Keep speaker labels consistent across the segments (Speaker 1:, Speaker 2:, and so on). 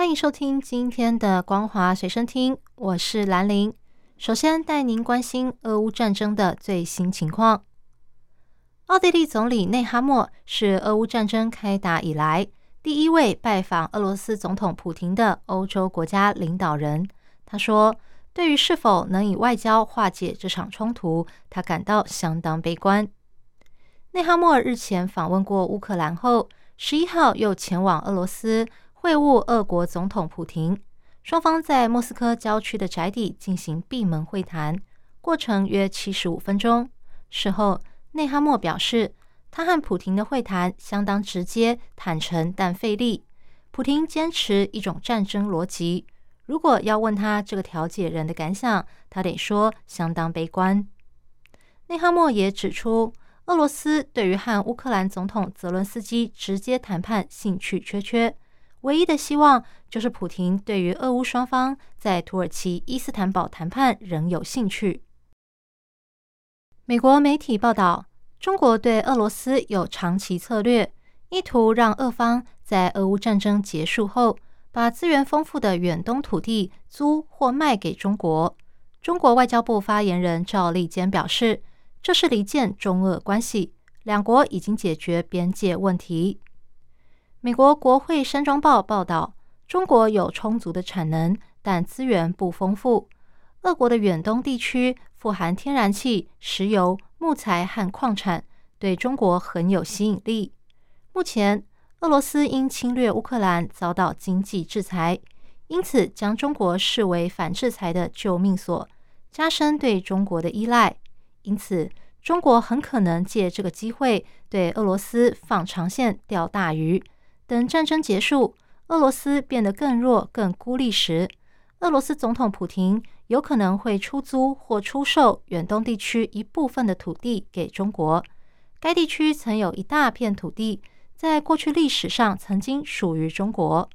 Speaker 1: 欢迎收听今天的《光华随身听》，我是兰玲。首先带您关心俄乌战争的最新情况。奥地利总理内哈默是俄乌战争开打以来第一位拜访俄罗斯总统普廷的欧洲国家领导人。他说：“对于是否能以外交化解这场冲突，他感到相当悲观。”内哈默日前访问过乌克兰后，十一号又前往俄罗斯会晤俄国总统普廷，双方在莫斯科郊区的宅邸进行闭门会谈，过程约七十五分钟。事后。内哈默表示，他和普廷的会谈相当直接、坦诚，但费力。普廷坚持一种战争逻辑。如果要问他这个调解人的感想，他得说相当悲观。内哈默也指出，俄罗斯对于和乌克兰总统泽伦斯基直接谈判兴趣缺缺，唯一的希望就是普廷对于俄乌双方在土耳其伊斯坦堡谈判仍有兴趣。美国媒体报道，中国对俄罗斯有长期策略，意图让俄方在俄乌战争结束后，把资源丰富的远东土地租或卖给中国。中国外交部发言人赵立坚表示，这是离间中俄关系，两国已经解决边界问题。美国国会山庄报报道，中国有充足的产能，但资源不丰富。俄国的远东地区富含天然气、石油、木材和矿产，对中国很有吸引力。目前，俄罗斯因侵略乌克兰遭到经济制裁，因此将中国视为反制裁的救命所，加深对中国的依赖。因此，中国很可能借这个机会对俄罗斯放长线钓大鱼。等战争结束，俄罗斯变得更弱、更孤立时，俄罗斯总统普廷。有可能会出租或出售远东地区一部分的土地给中国。该地区曾有一大片土地，在过去历史上曾经属于中国。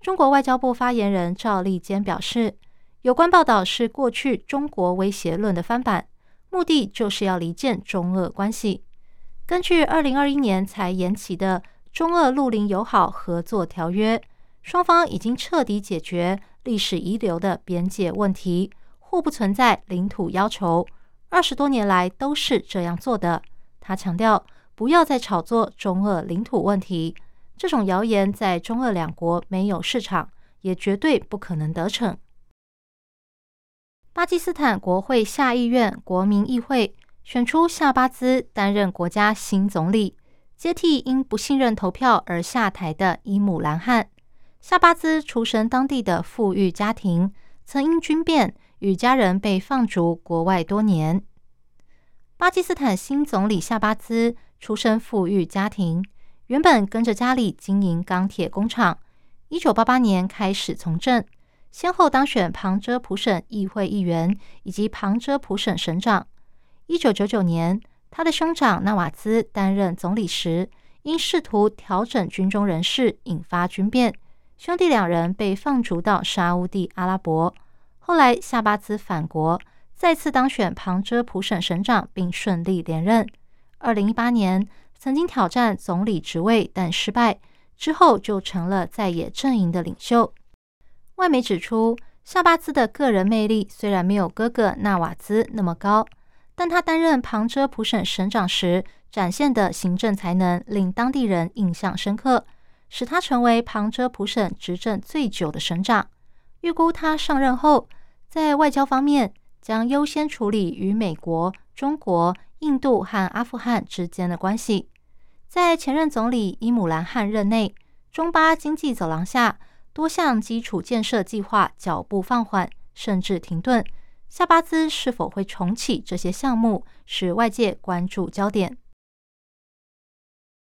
Speaker 1: 中国外交部发言人赵立坚表示，有关报道是过去中国威胁论的翻版，目的就是要离间中俄关系。根据二零二一年才延期的中俄陆林友好合作条约，双方已经彻底解决。历史遗留的边界问题，互不存在领土要求，二十多年来都是这样做的。他强调，不要再炒作中俄领土问题，这种谣言在中俄两国没有市场，也绝对不可能得逞。巴基斯坦国会下议院国民议会选出夏巴兹担任国家新总理，接替因不信任投票而下台的伊姆兰汗。夏巴兹出身当地的富裕家庭，曾因军变与家人被放逐国外多年。巴基斯坦新总理夏巴兹出身富裕家庭，原本跟着家里经营钢铁工厂。一九八八年开始从政，先后当选旁遮普省议会议员以及旁遮普省省长。一九九九年，他的兄长纳瓦兹担任总理时，因试图调整军中人事，引发军变。兄弟两人被放逐到沙乌地阿拉伯。后来，夏巴兹返国，再次当选旁遮普省省长，并顺利连任。二零一八年，曾经挑战总理职位，但失败，之后就成了在野阵营的领袖。外媒指出，夏巴兹的个人魅力虽然没有哥哥纳瓦兹那么高，但他担任旁遮普省省长时展现的行政才能，令当地人印象深刻。使他成为旁遮普省执政最久的省长。预估他上任后，在外交方面将优先处理与美国、中国、印度和阿富汗之间的关系。在前任总理伊姆兰汗任内，中巴经济走廊下多项基础建设计划脚步放缓，甚至停顿。夏巴兹是否会重启这些项目，是外界关注焦点。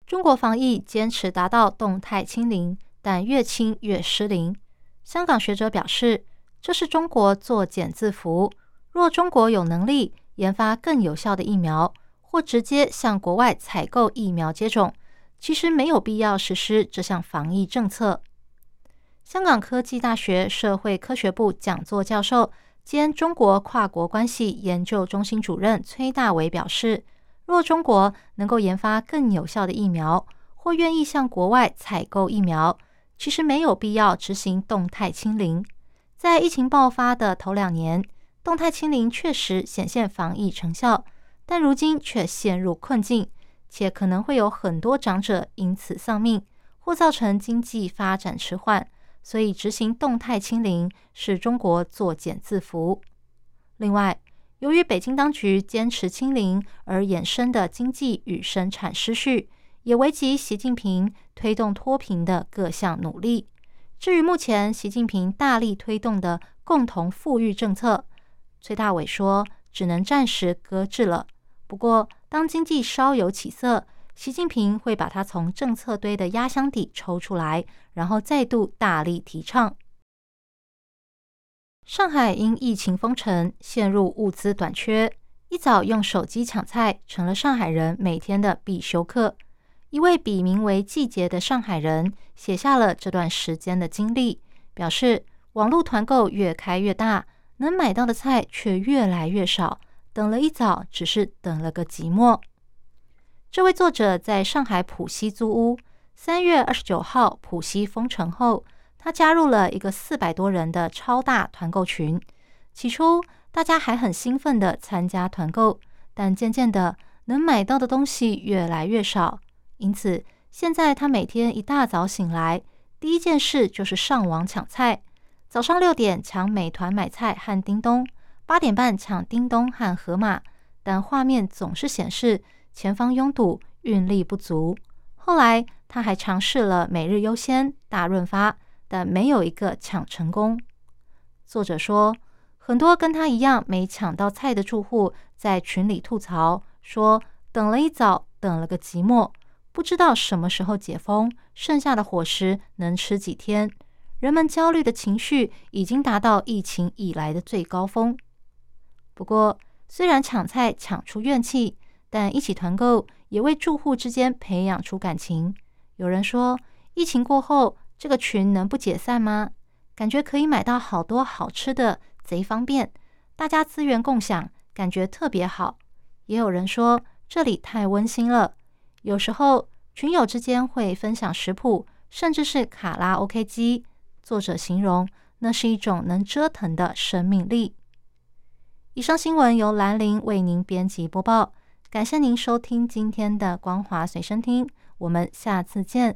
Speaker 1: 中国防疫坚持达到动态清零，但越清越失灵。香港学者表示，这是中国作茧自缚。若中国有能力研发更有效的疫苗，或直接向国外采购疫苗接种，其实没有必要实施这项防疫政策。香港科技大学社会科学部讲座教授兼中国跨国关系研究中心主任崔大为表示：“若中国能够研发更有效的疫苗，或愿意向国外采购疫苗，其实没有必要执行动态清零。在疫情爆发的头两年，动态清零确实显现防疫成效，但如今却陷入困境，且可能会有很多长者因此丧命，或造成经济发展迟缓。”所以，执行动态清零是中国作茧自缚。另外，由于北京当局坚持清零而衍生的经济与生产失序，也危及习近平推动脱贫的各项努力。至于目前习近平大力推动的共同富裕政策，崔大伟说，只能暂时搁置了。不过，当经济稍有起色，习近平会把它从政策堆的压箱底抽出来，然后再度大力提倡。上海因疫情封城，陷入物资短缺，一早用手机抢菜成了上海人每天的必修课。一位笔名为“季节”的上海人写下了这段时间的经历，表示网络团购越开越大，能买到的菜却越来越少，等了一早，只是等了个寂寞。这位作者在上海浦西租屋。三月二十九号，浦西封城后，他加入了一个四百多人的超大团购群。起初，大家还很兴奋的参加团购，但渐渐的，能买到的东西越来越少。因此，现在他每天一大早醒来，第一件事就是上网抢菜。早上六点抢美团买菜和叮咚，八点半抢叮咚和盒马，但画面总是显示。前方拥堵，运力不足。后来，他还尝试了每日优先、大润发，但没有一个抢成功。作者说，很多跟他一样没抢到菜的住户在群里吐槽说：“等了一早，等了个寂寞，不知道什么时候解封，剩下的伙食能吃几天。”人们焦虑的情绪已经达到疫情以来的最高峰。不过，虽然抢菜抢出怨气，但一起团购也为住户之间培养出感情。有人说，疫情过后，这个群能不解散吗？感觉可以买到好多好吃的，贼方便，大家资源共享，感觉特别好。也有人说，这里太温馨了。有时候群友之间会分享食谱，甚至是卡拉 OK 机。作者形容，那是一种能折腾的生命力。以上新闻由兰陵为您编辑播报。感谢您收听今天的光华随身听，我们下次见。